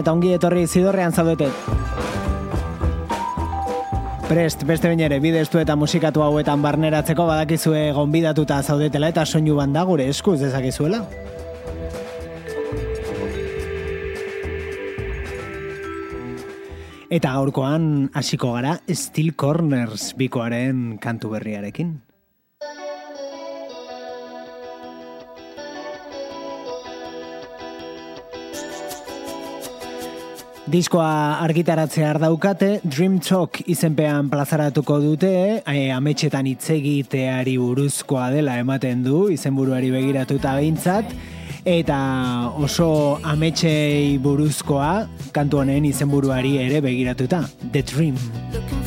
Eta ongi etorri zidorrean zaudete. Prest, beste bain ere, bidestu eta musikatu hauetan barneratzeko badakizue gonbidatuta zaudetela eta soinu banda gure eskuz dezakizuela. Eta gaurkoan hasiko gara Steel Corners bikoaren kantu berriarekin. Diskoa argitaratzea daukate, Dream Talk izenpean plazaratuko dute, e, ametxetan itzegiteari buruzkoa dela ematen du, izenburuari begiratuta behintzat, eta oso ametxei buruzkoa, kantu honen izenburuari ere begiratuta, The Dream.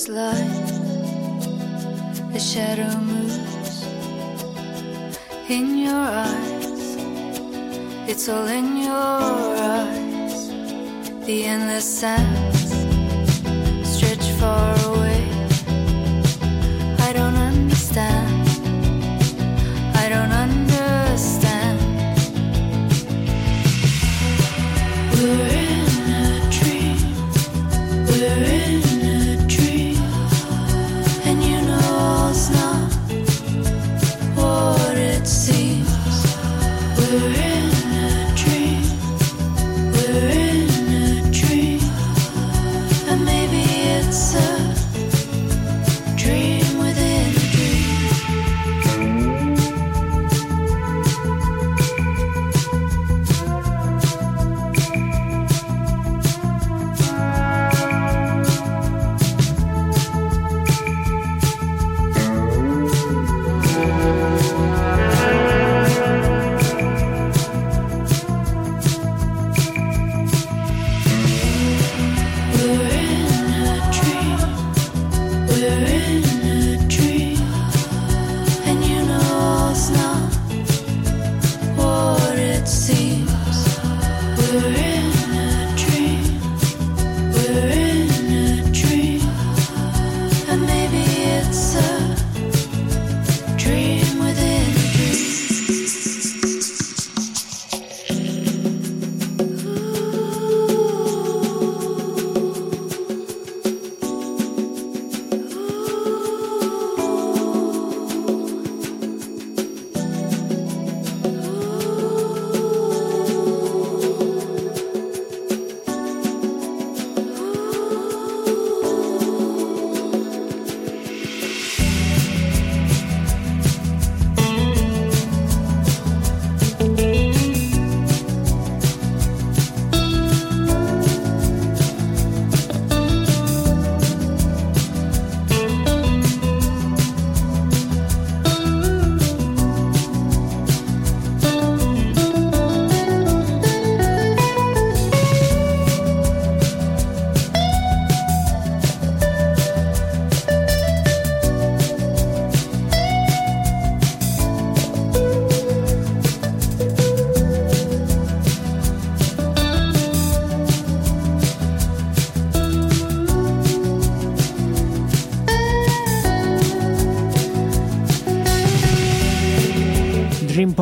is life. The shadow moves in your eyes. It's all in your eyes. The endless sands stretch far away. I don't understand.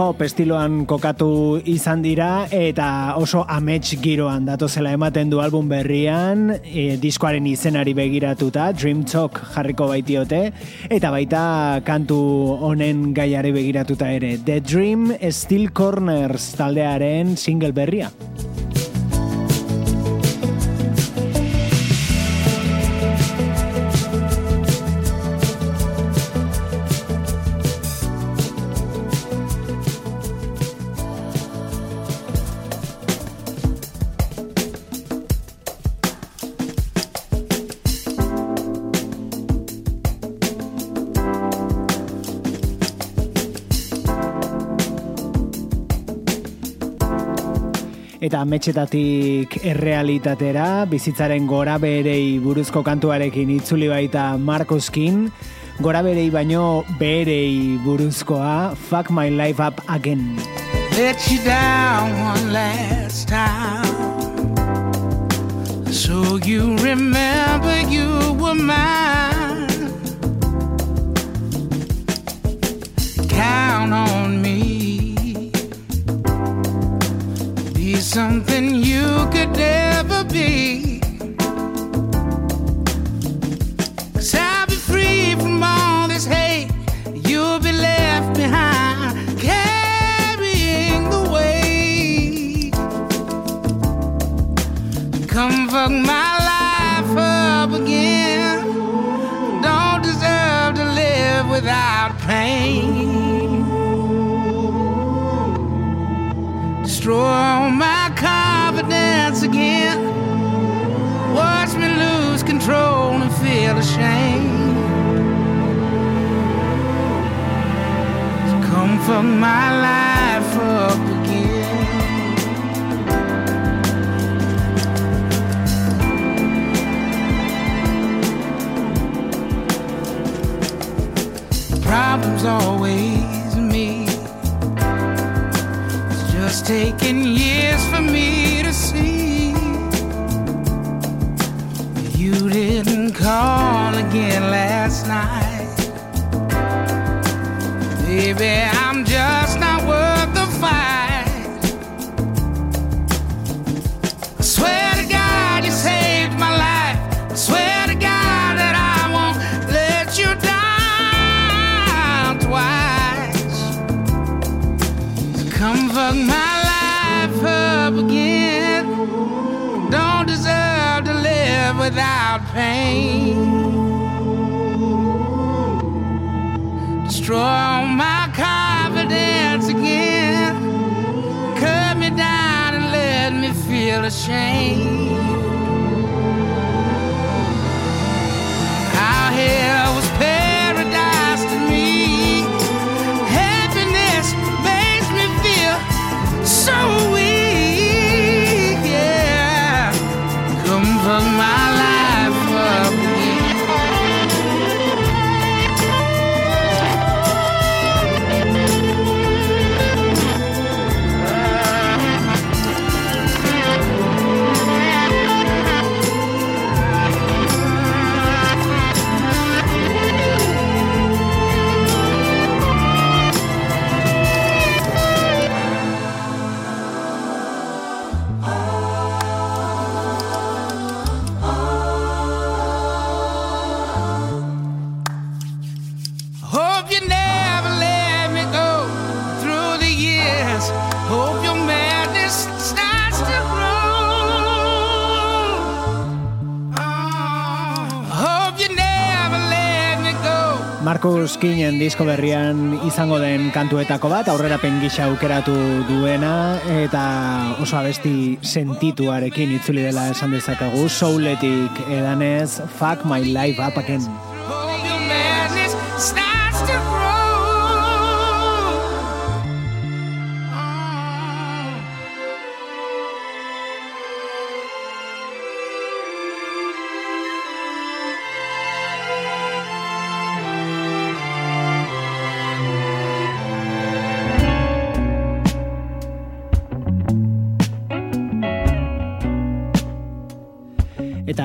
Pop estiloan kokatu izan dira eta oso amets giroan datozela ematen du album berrian e, diskoaren izenari begiratuta Dream Talk jarriko baitiote eta baita kantu honen gaiari begiratuta ere The Dream Steel Corners taldearen single berria. Eta metxetatik errealitatera, bizitzaren gora berei buruzko kantuarekin itzuli baita Marcoskin, gora berei baino berei buruzkoa, fuck my life up again. Let you down one last time. So you remember you were mine. Count on me something you could never be. Cause I'll be free from all this hate, you'll be left behind, carrying the weight. Come fuck my fuck my life up again. Problems always me. It's just taking years for me to see. You didn't call again last night. Baby, I'm just not worth the fight. I swear to God, you saved my life. I swear to God that I won't let you down twice. So come fuck my life up again. Don't deserve to live without pain. Destroy ashamed. Markus Kinen disko berrian izango den kantuetako bat, aurrerapen gisa aukeratu duena, eta oso abesti sentituarekin itzuli dela esan dezakagu, souletik edanez, fuck my life up again.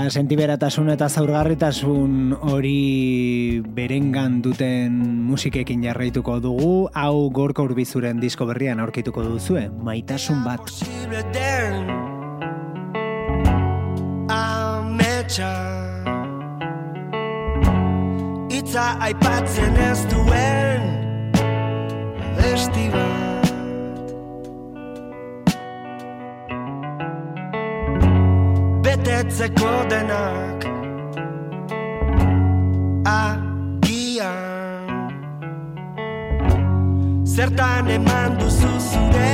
Sentiberatasun eta zaurgarritasun hori berengan duten musikekin jarraituko dugu, hau gorko urbizuren disko berrian aurkituko duzue, maitasun bat. Itza aipatzen ez duen festival betetzeko denak agian. Zertan eman duzu zure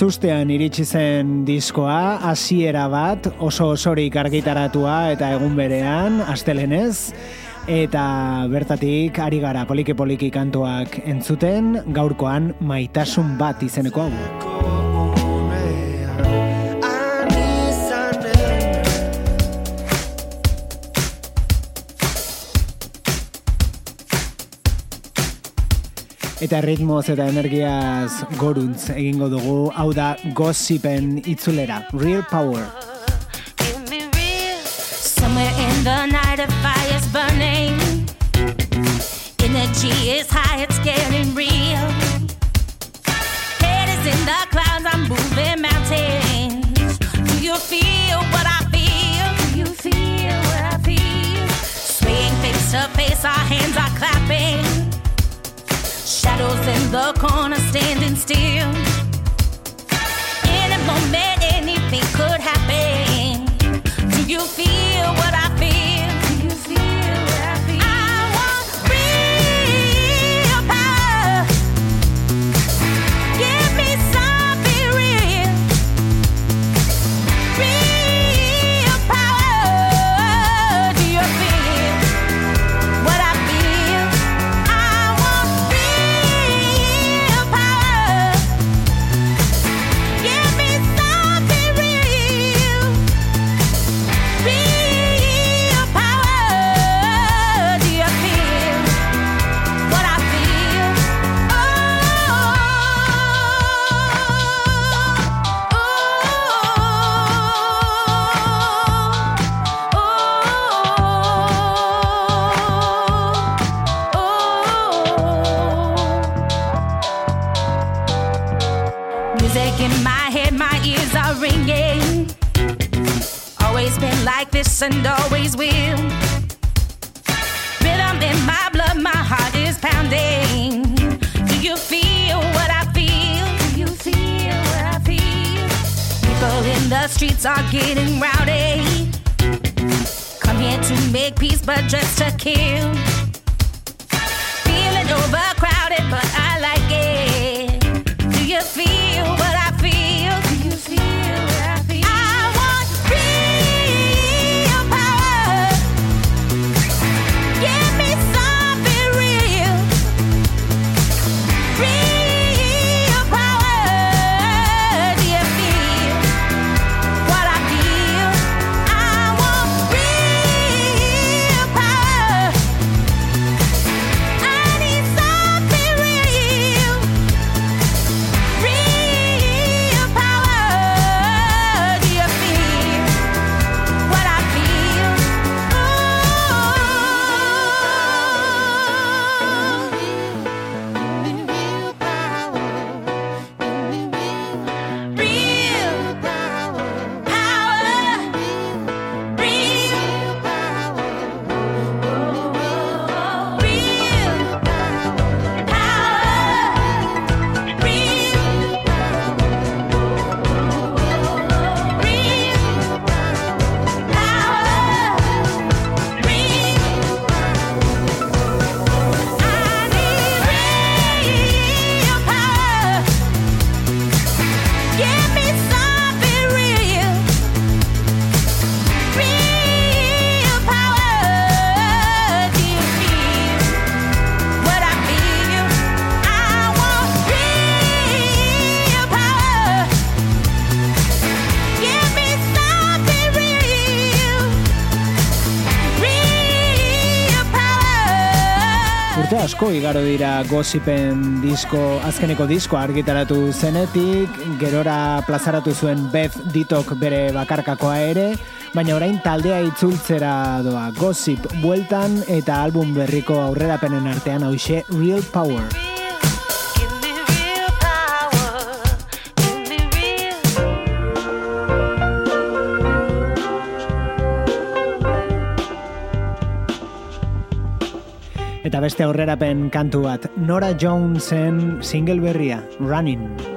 astean ez ustean iritsi zen diskoa, hasiera bat, oso osorik argitaratua eta egun berean, astelenez, eta bertatik ari gara poliki poliki kantuak entzuten, gaurkoan maitasun bat izeneko hau. Eta ritmoz eta energiaz goruntz egingo dugu, hau da gossipen itzulera, Real Power. Somewhere in the night a fire's burning. Energy is high, it's getting real the corner standing still. in my head, my ears are ringing. Always been like this and always will. Rhythm in my blood, my heart is pounding. Do you feel what I feel? Do you feel what I feel? People in the streets are getting rowdy. Come here to make peace, but just to kill. Feeling overcrowded, but igaro dira gossipen disko, azkeneko disko argitaratu zenetik, gerora plazaratu zuen Beth Ditok bere bakarkakoa ere, baina orain taldea itzultzera doa gossip bueltan eta album berriko aurrerapenen artean hause Real Power. Beste aurrerapen kantu bat, Nora Jonesen single berria, Running.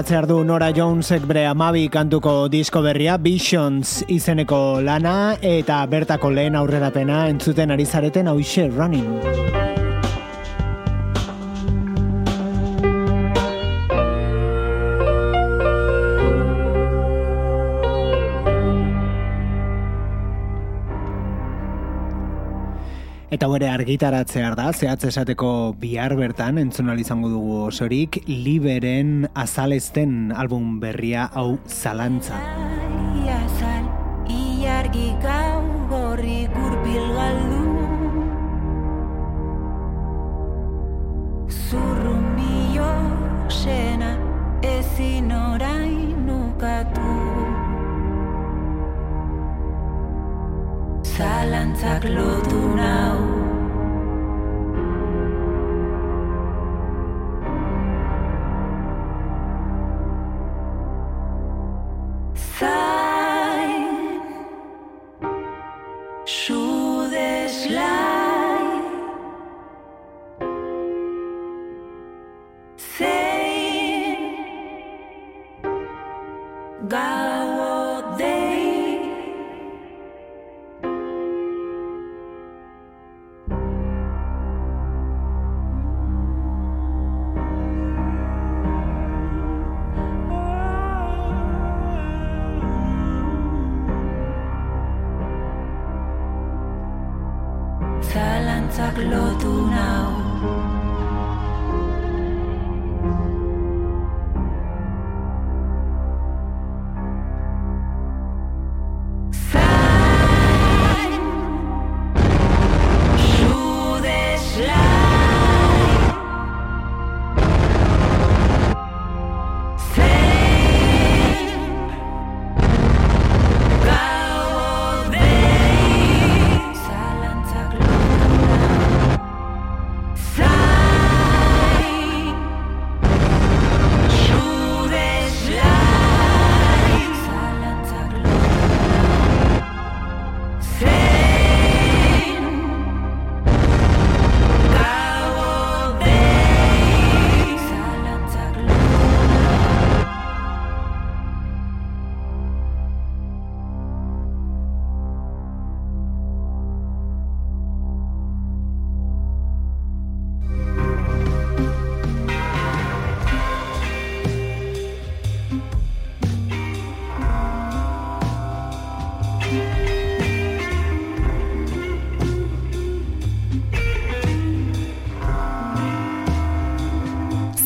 Argitaratzea du Nora Jonesek bere amabi kantuko disko berria Visions izeneko lana eta bertako lehen aurrerapena entzuten ari zareten hauxe running. Eta bere argitaratzear da, zehatz esateko bihar bertan, entzun izango dugu osorik, liberen azalezten album berria hau zalantza.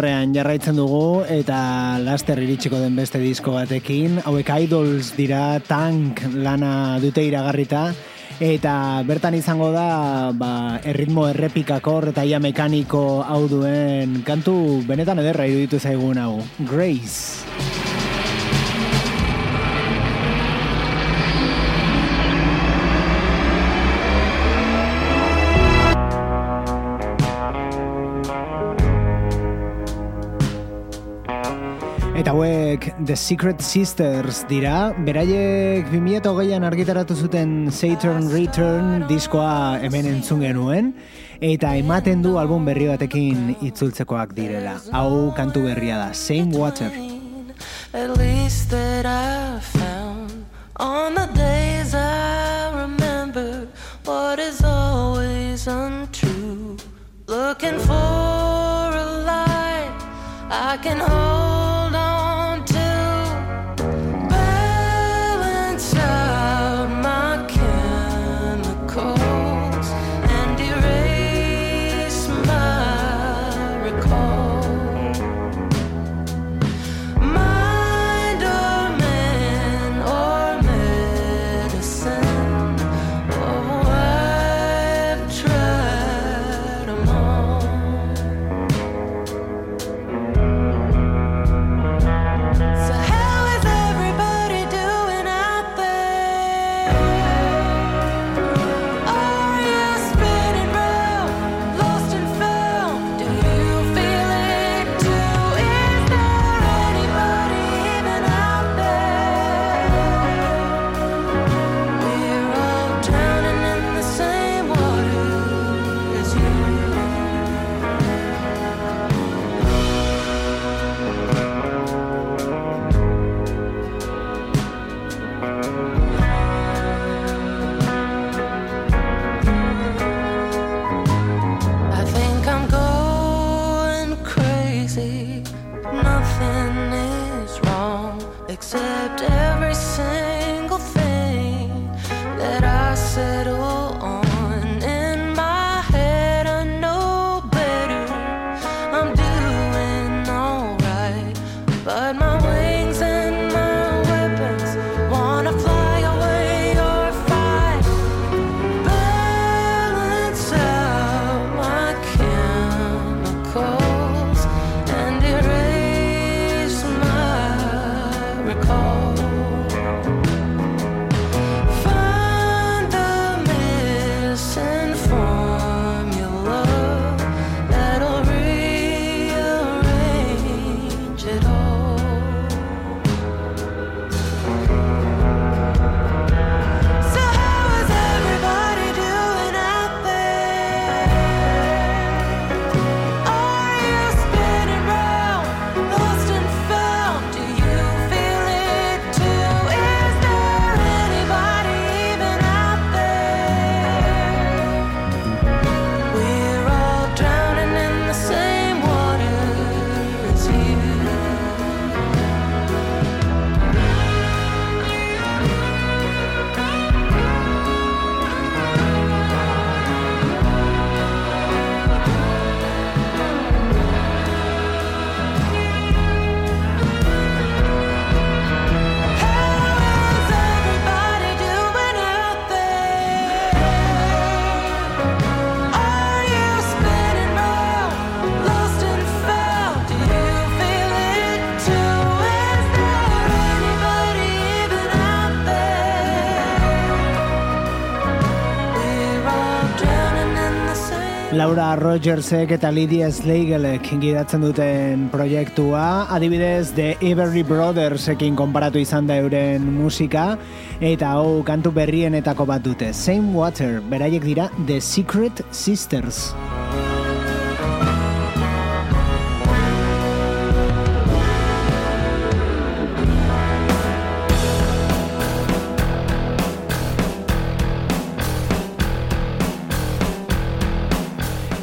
Ziorrean jarraitzen dugu eta laster iritsiko den beste disko batekin. Hauek idols dira tank lana dute iragarrita. Eta bertan izango da ba, erritmo errepikakor eta ia mekaniko hau duen kantu benetan ederra iruditu zaigun hau. Grace. Eta hauek The Secret Sisters dira, beraiek 2008an argitaratu zuten Saturn Return diskoa hemen entzun genuen, eta ematen du album berri batekin itzultzekoak direla. Hau kantu berria da, Same Water. At least that I found on the days I remember what is always untrue. Looking for a light I can hold Laura Rogersek eta Lydia Sleigelek gidatzen duten proiektua, adibidez The Everly Brothersekin konparatu izan da euren musika, eta hau kantu berrienetako bat dute. Same Water, beraiek dira The Secret Sisters.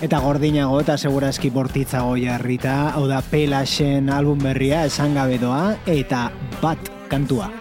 Eta gordinago eta seguraski bortitzago jarrita, hau da Pelasen album berria esan gabe doa, eta bat kantua.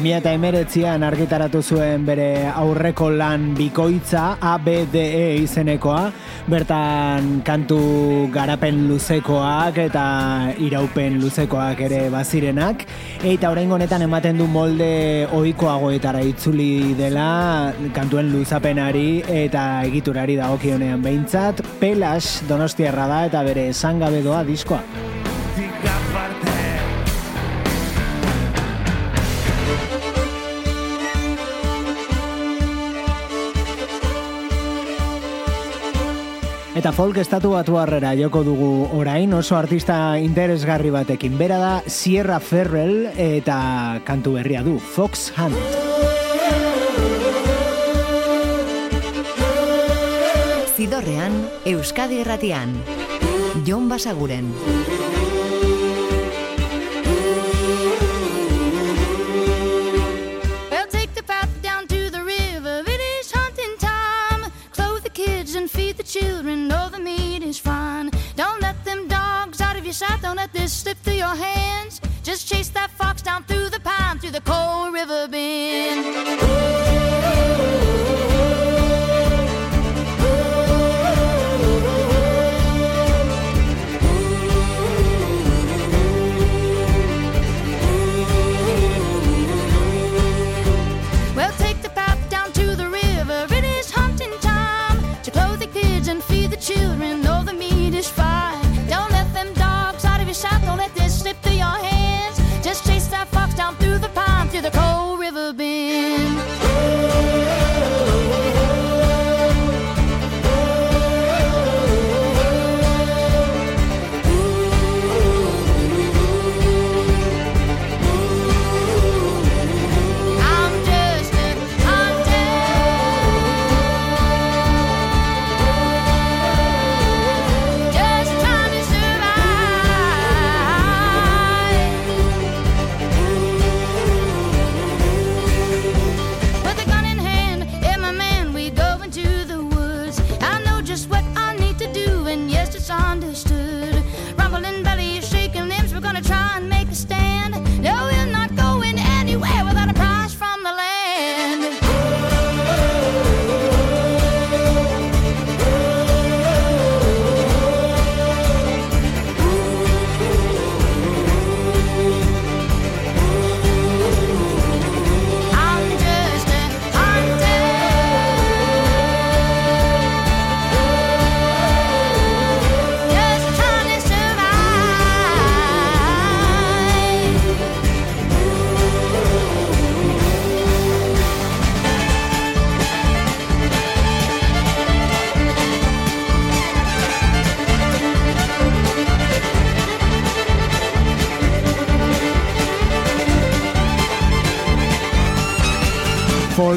2019an argitaratu zuen bere aurreko lan bikoitza ABDE izenekoa, bertan kantu garapen luzekoak eta iraupen luzekoak ere bazirenak, eta oraingo honetan ematen du molde ohikoagoetara itzuli dela kantuen luzapenari eta egiturari dagokionean behintzat, Pelas Donostiarra da eta bere esangabedoa diskoa. diskoa. Eta folk estatu batu harrera joko dugu orain oso artista interesgarri batekin. Bera da Sierra Ferrell eta kantu berria du, Fox Hunt. Zidorrean, Euskadi Erratian. Jon Basaguren. This slip through your hands. Just chase that fox down through the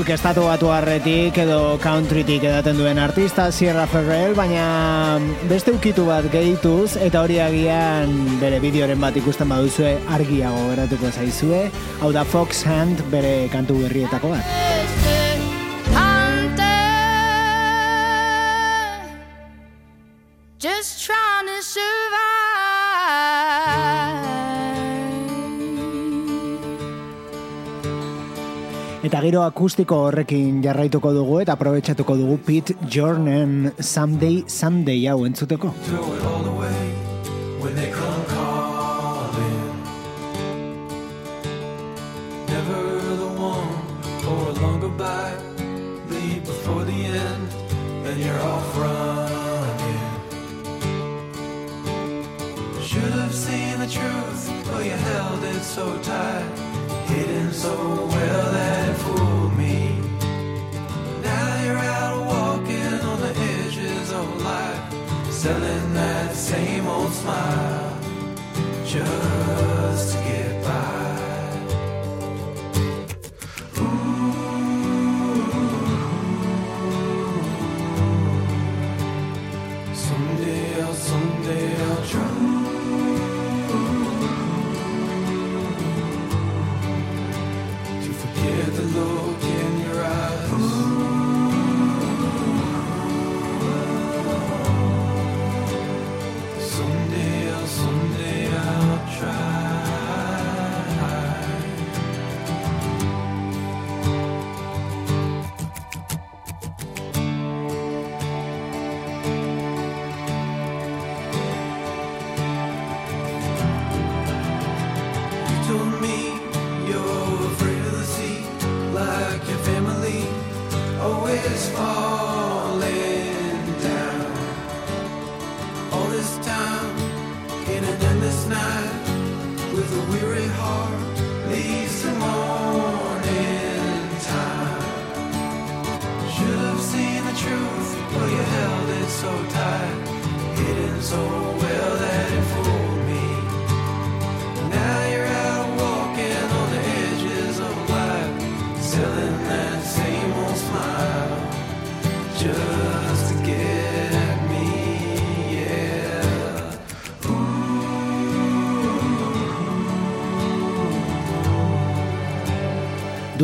Folk estatu batu harretik edo countrytik edaten duen artista Sierra Ferrell, baina beste ukitu bat gehituz eta hori agian bere bideoren bat ikusten baduzue argiago geratuko zaizue. Hau da Fox Hand bere kantu berrietako bat. Just trying to survive. Eta giro akustiko horrekin jarraituko dugu eta aprobetxatuko dugu Pete Jornen Someday Someday hau entzuteko. So tight, hidden so well that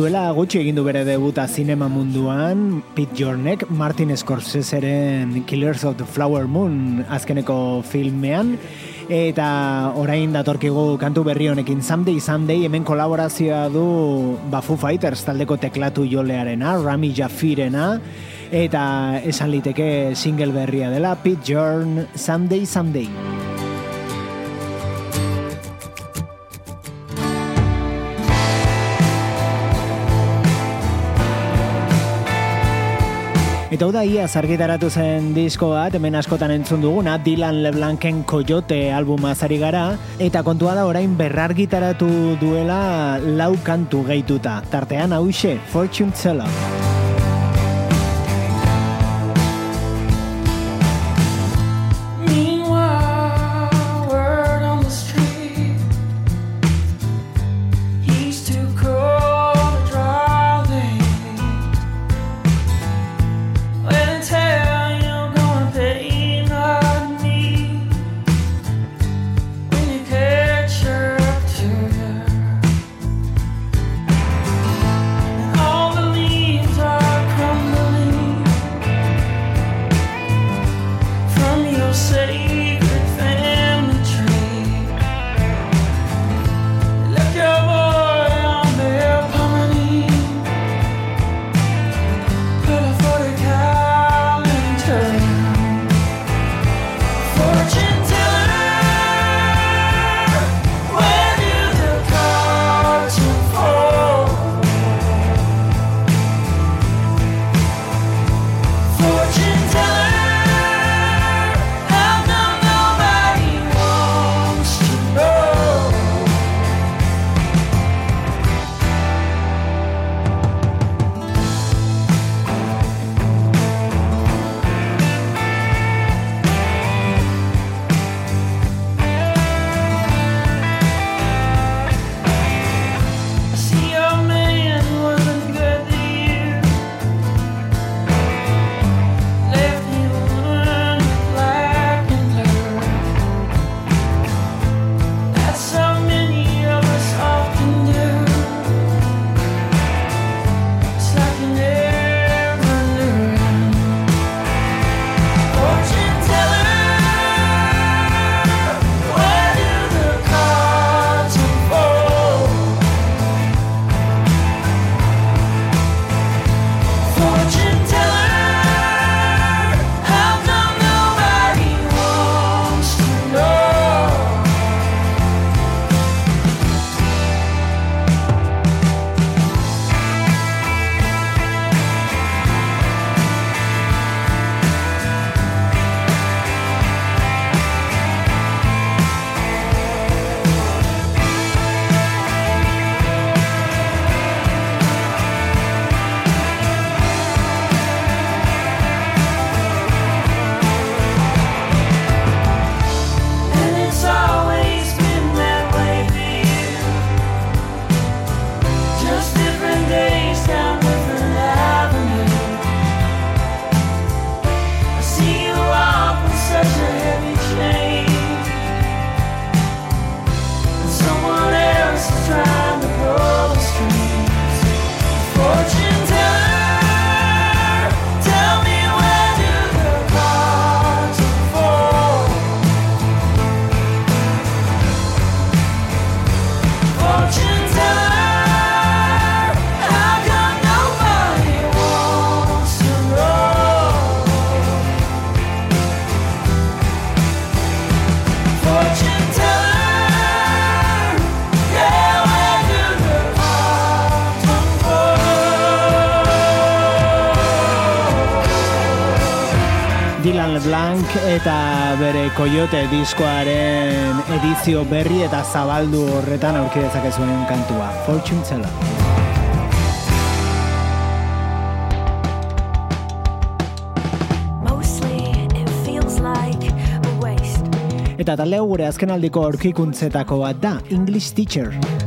Duela gutxi egin du bere debuta zinema munduan, Pete Jornek, Martin Scorseseren Killers of the Flower Moon azkeneko filmean, eta orain datorkigu kantu berri honekin Someday Someday hemen kolaborazioa du ba, Foo Fighters taldeko teklatu jolearena, Rami Jafirena, eta esan liteke single berria dela Pete Jorn Someday Someday. Eta hau da ia zargitaratu zen disko bat, hemen askotan entzun duguna, Dylan LeBlanken Coyote albuma zari gara, eta kontua da orain berrargitaratu duela lau kantu gehituta. Tartean hause, Fortune Teller. Blanc eta bere Coyote diskoaren edizio berri eta zabaldu horretan aurki dezakezuen kantua. Fortune Teller. Eta talde gure azken aldiko aurkikuntzetako bat da, English Teacher.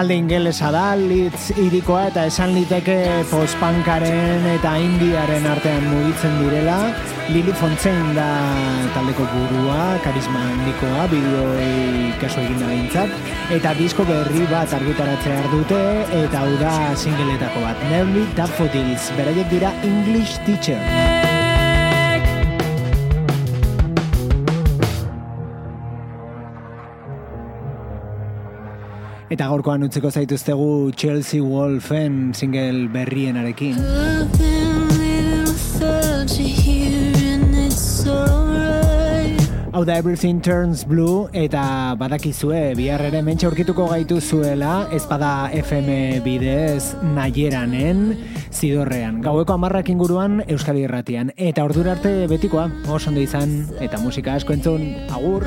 Talde ingelesa da, litz irikoa eta esan liteke postpankaren eta indiaren artean mugitzen direla. Lili Fontzen da taldeko burua, karisma handikoa, bideoi kaso egin da. Eta disko berri bat argitaratzea dute, eta hau da singletako bat. Nearly Daffodils, beraiek dira English Teacher. Eta gaurkoan utzeko zaituztegu Chelsea Wolfen single berrienarekin. Hau da Everything Turns Blue eta badakizue bihar ere mentxe aurkituko gaitu zuela ezpada FM bidez naieranen zidorrean. Gaueko amarrak inguruan Euskadi Irratian. Eta ordura arte betikoa, oso ondo izan eta musika asko entzun, agur!